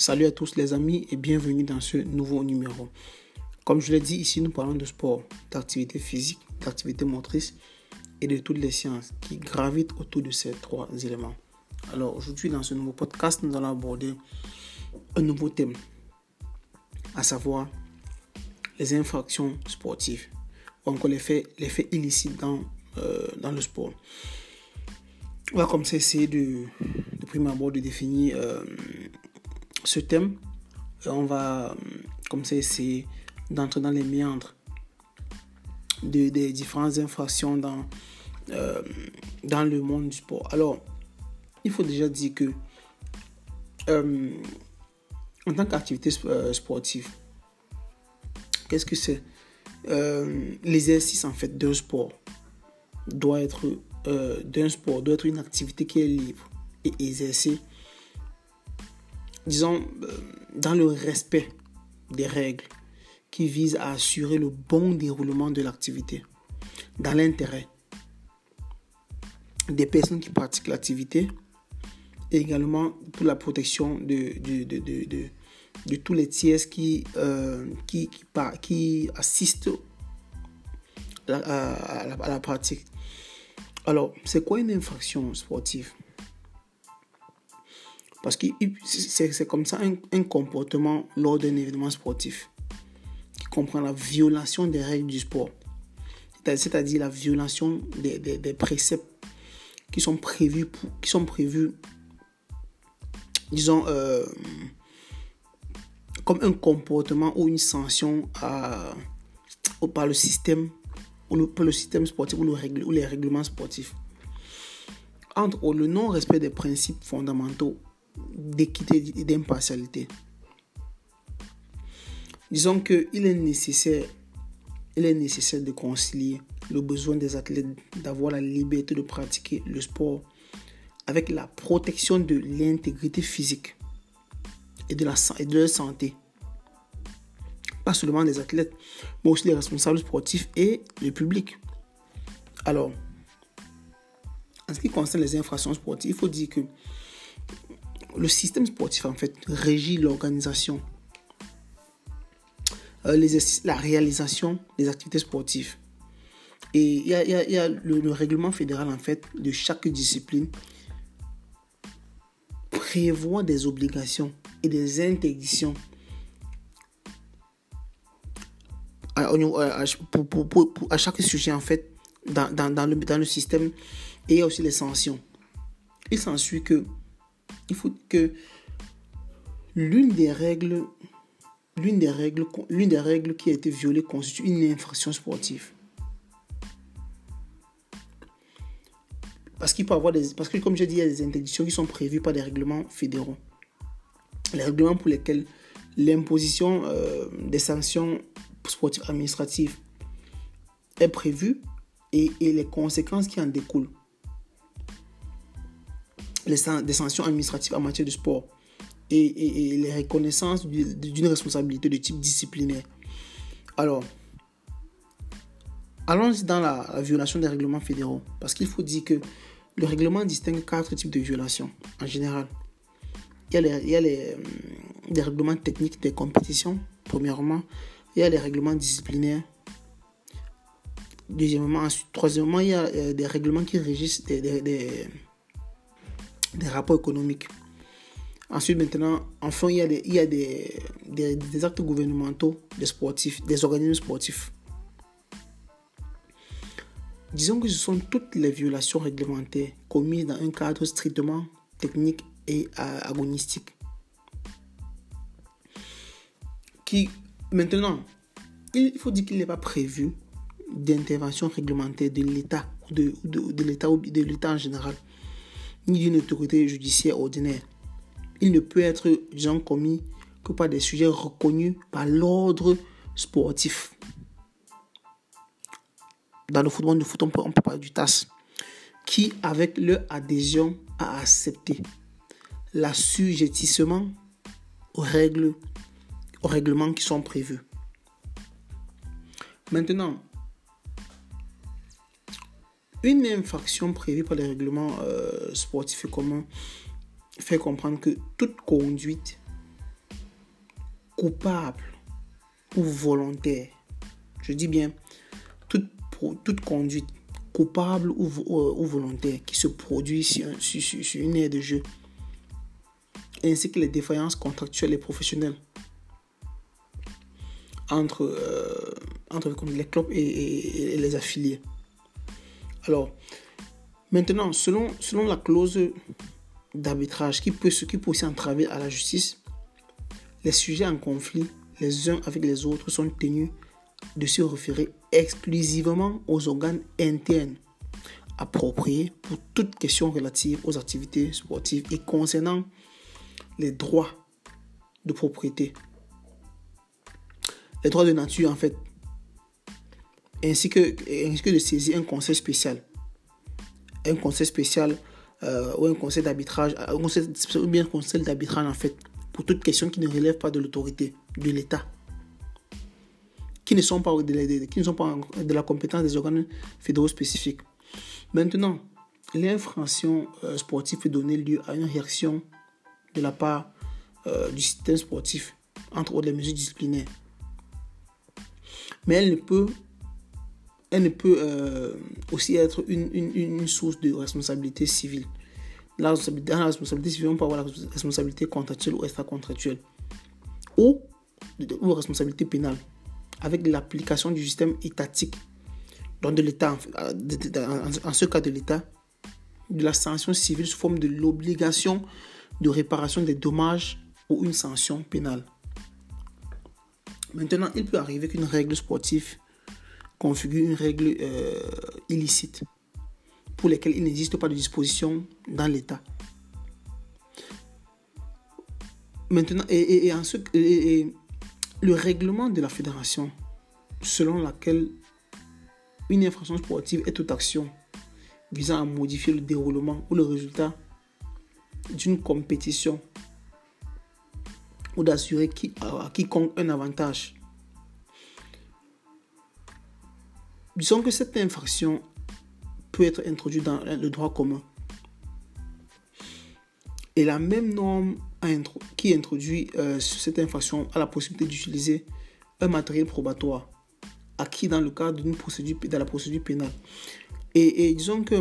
Salut à tous les amis et bienvenue dans ce nouveau numéro. Comme je l'ai dit ici, nous parlons de sport, d'activité physique, d'activité motrice et de toutes les sciences qui gravitent autour de ces trois éléments. Alors aujourd'hui dans ce nouveau podcast, nous allons aborder un nouveau thème, à savoir les infractions sportives ou encore les faits, les faits euh, dans le sport. On va comme ça essayer de, de prime abord de définir euh, ce thème. On va comme ça essayer d'entrer dans les méandres des différentes infractions dans, euh, dans le monde du sport. Alors, il faut déjà dire que euh, en tant qu'activité euh, sportive, qu'est-ce que c'est? L'exercice en fait d'un sport doit être d'un sport doit être une activité qui est libre et exercée disons, euh, dans le respect des règles qui visent à assurer le bon déroulement de l'activité, dans l'intérêt des personnes qui pratiquent l'activité et également pour la protection de, de, de, de, tous les tiers qui, euh, qui, qui, qui, assistent à la pratique. Alors, c'est quoi une infraction sportive? Parce que c'est comme ça un, comportement lors d'un événement sportif qui comprend la violation des règles du sport. C'est-à-dire la violation des, des, préceptes qui sont prévus, qui sont prévus disons, euh, comme un comportement ou une sanction à, par le système, ou le, système sportif ou, ou les règlements sportifs. Entre le non-respect des principes fondamentaux d'équité et d'impartialité. Disons qu'il est nécessaire, il est nécessaire de concilier le besoin des athlètes d'avoir la liberté de pratiquer le sport avec la protection de l'intégrité physique et de, la, santé. Pas seulement des athlètes, mais aussi les responsables sportifs et le public. Alors, en ce qui concerne les infractions sportives, il faut dire que le système sportif, en fait, régit l'organisation, euh, la réalisation des activités sportives. Et il y a, le, règlement fédéral, en fait, de chaque discipline prévoit des obligations et des interdictions à, chaque sujet, en fait, dans, dans, le, dans le système. Et il y a aussi les sanctions. Il s'ensuit que il faut que l'une des règles, l'une des règles, l'une des règles qui a été violée constitue une infraction sportive. Parce qu'il peut avoir des, parce que comme je dis, il y a des interdictions qui sont prévues par des règlements fédéraux. Les règlements pour lesquels l'imposition euh, des sanctions sportives administratives est prévue et, et les conséquences qui en découlent les, des sanctions administratives en matière de sport et, les reconnaissances d'une responsabilité de type disciplinaire. Alors, allons dans la, violation des règlements fédéraux, parce qu'il faut dire que le règlement distingue quatre types de violations en général. Il y a les, euh, règlements techniques des compétitions, premièrement. Il y a les règlements disciplinaires. Deuxièmement, troisièmement, il y a euh, des règlements qui régissent des rapports économiques. Ensuite, maintenant, enfin, il y a des, il y a des, des, actes gouvernementaux des sportifs, des organismes sportifs. Disons que ce sont toutes les violations réglementaires commises dans un cadre strictement technique et agonistique. Qui, maintenant, il faut dire qu'il n'est pas prévu d'intervention réglementaire de l'État, de, de, de l'État ou de l'État en général d'une autorité judiciaire ordinaire. Il ne peut être, disons, commis que par des sujets reconnus par l'ordre sportif. Dans le football, foot, on peut, parler du TAS, qui, avec leur adhésion, a accepté l'assujettissement aux règles, aux règlements qui sont prévus. Maintenant, une infraction prévue par les règlements euh, sportifs communs fait comprendre que toute conduite coupable ou volontaire, je dis bien toute, toute conduite coupable ou, ou, volontaire qui se produit sur, sur, une aire de jeu, ainsi que les défaillances contractuelles et professionnelles entre, euh, entre les clubs et, les affiliés. Alors, maintenant, selon, selon la clause d'arbitrage qui peut, qui peut aussi entraver à la justice, les sujets en conflit les uns avec les autres sont tenus de se référer exclusivement aux organes internes appropriés pour toute question relative aux activités sportives et concernant les droits de propriété, les droits de nature en fait, ainsi que, ainsi que de saisir un conseil spécial. Un conseil spécial euh, ou un conseil d'arbitrage, ou bien un conseil d'arbitrage en fait, pour toute question qui ne relève pas de l'autorité de l'État, qui ne sont pas de, qui ne sont pas de la compétence des organes fédéraux spécifiques. Maintenant, l'infraction euh, sportive peut donner lieu à une réaction de la part euh, du système sportif, entre autres les mesures disciplinaires. Mais elle ne peut, elle ne peut euh, aussi être une, source de responsabilité civile. La responsabilité, dans la responsabilité civile, on peut avoir la responsabilité contractuelle ou extra-contractuelle. Ou, ou responsabilité pénale, avec l'application du système étatique, donc de l'État, en ce cas de l'État, de la sanction civile sous forme de l'obligation de réparation des dommages ou une sanction pénale. Maintenant, il peut arriver qu'une règle sportive configure une règle euh, illicite pour lesquelles il n'existe pas de disposition dans l'État. Maintenant, et, en ce, le règlement de la fédération selon laquelle une infraction sportive est toute action visant à modifier le déroulement ou le résultat d'une compétition ou d'assurer qui, à quiconque un avantage. Disons que cette infraction peut être introduite dans le droit commun. Et la même norme qui introduit euh, cette infraction a la possibilité d'utiliser un matériel probatoire acquis dans le cadre d'une procédure, de la procédure pénale. Et, disons que,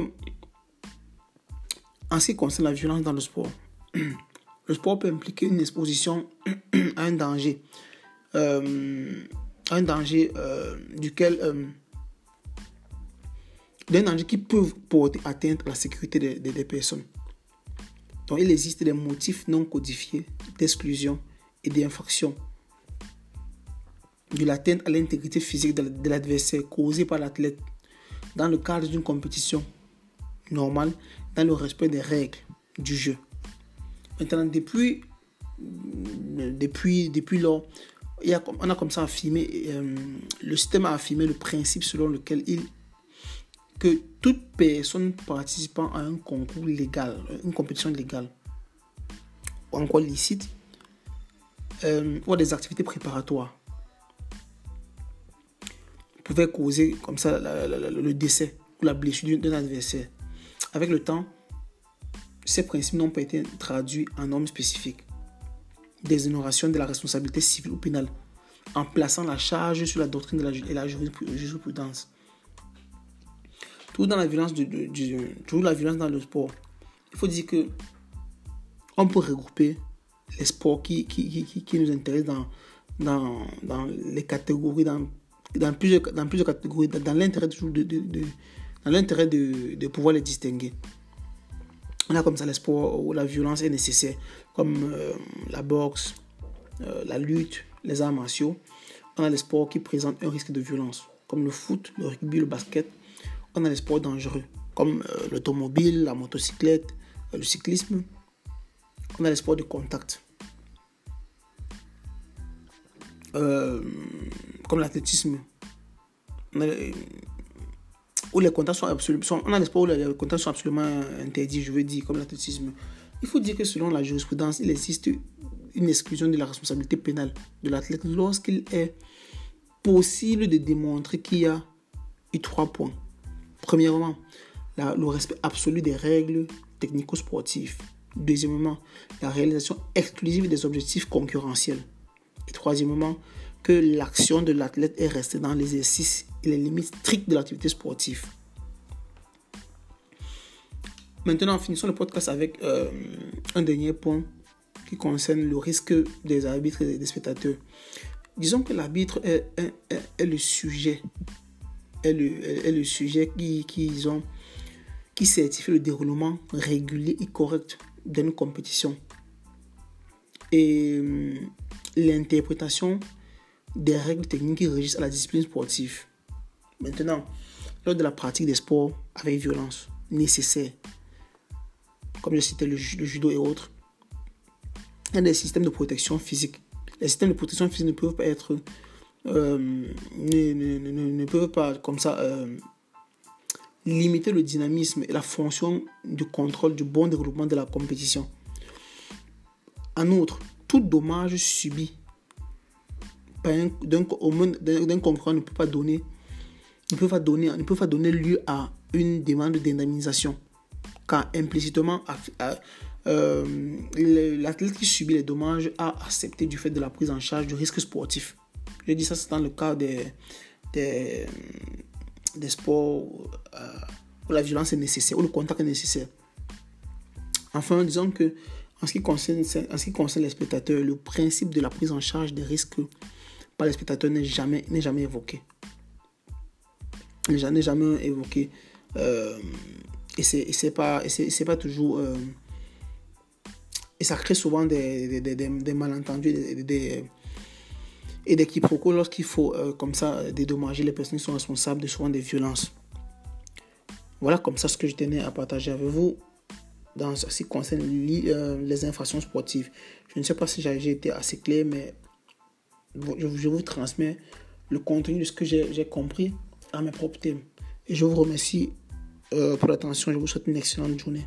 en ce qui concerne la violence dans le sport, le sport peut impliquer une exposition à un danger, euh, un danger euh, duquel, d'un danger qui peut porter atteinte à la sécurité des, des, personnes. Donc, il existe des motifs non codifiés d'exclusion et d'infraction de l'atteinte à l'intégrité physique de l'adversaire causée par l'athlète dans le cadre d'une compétition normale, dans le respect des règles du jeu. Maintenant, depuis, depuis, depuis lors, on a comme ça affirmé, euh, le système a affirmé le principe selon lequel il, que toute personne participant à un concours légal, une compétition légale, ou encore licite, euh, ou des activités préparatoires, pouvait causer comme ça le décès ou la blessure d'un adversaire. Avec le temps, ces principes n'ont pas été traduits en normes spécifiques. Déshonoration de la responsabilité civile ou pénale, en plaçant la charge sur la doctrine de et la jurisprudence. Tout dans la violence, de, de, la violence dans le sport. Il faut dire que on peut regrouper les sports qui, nous intéressent dans, les catégories, dans plusieurs, catégories, dans, l'intérêt de, pouvoir les distinguer. A comme ça les sports où la violence est nécessaire, comme euh, la boxe, euh, la lutte, les arts martiaux. On a les sports qui présentent un risque de violence, comme le foot, le rugby, le basket. On a les sports dangereux, comme euh, l'automobile, la motocyclette, le cyclisme. On a les sports de contact. Euh, comme l'athlétisme, où les contacts sont absolument, on a où les contacts sont absolument interdits, je veux dire, comme l'athlétisme. Il faut dire que selon la jurisprudence, il existe une exclusion de la responsabilité pénale de l'athlète lorsqu'il est possible de démontrer qu'il y a eu trois points. Premièrement, le respect absolu des règles technico-sportives. Deuxièmement, la réalisation exclusive des objectifs concurrentiels. Et troisièmement, que l'action de l'athlète est restée dans l'exercice et les limites strictes de l'activité sportive. Maintenant, finissons le podcast avec euh, un dernier point qui concerne le risque des arbitres et des spectateurs. Disons que l'arbitre est, le sujet, est le, sujet qui, qui, ont, qui certifie le déroulement régulier et correct d'une compétition. Et euh, l'interprétation des règles techniques qui régissent la discipline sportive. Maintenant, lors de la pratique des sports avec violence nécessaire, comme je citais le, judo et autres, il des systèmes de protection physique. Les systèmes de protection physique ne peuvent pas être, euh, ne, ne, peuvent pas comme ça euh, limiter le dynamisme et la fonction de contrôle du bon développement de la compétition. En outre, tout dommage subi d'un concurrent ne peut pas donner ne peut pas donner ne peut pas donner lieu à une demande d'indemnisation car implicitement euh, l'athlète qui subit les dommages a accepté du fait de la prise en charge du risque sportif. Je dis ça, c'est dans le cas des, des, sports euh, où la violence est nécessaire, où le contact est nécessaire. Enfin, disons que en ce qui concerne, en ce qui concerne les spectateurs, le principe de la prise en charge des risques par les spectateurs n'est jamais, jamais évoqué. N'est jamais évoqué. Euh, et c'est pas, c'est pas toujours. Euh, et ça crée souvent des, des, des, des malentendus des, et des quiproquos lorsqu'il faut, euh, comme ça, dédommager les personnes qui sont responsables de souvent des violences. Voilà comme ça ce que je tenais à partager avec vous dans ce qui concerne euh, les infractions sportives. Je ne sais pas si j'ai été assez clair, mais je vous transmets le contenu de ce que j'ai compris à mes propres thèmes. Et je vous remercie euh, pour l'attention. Je vous souhaite une excellente journée.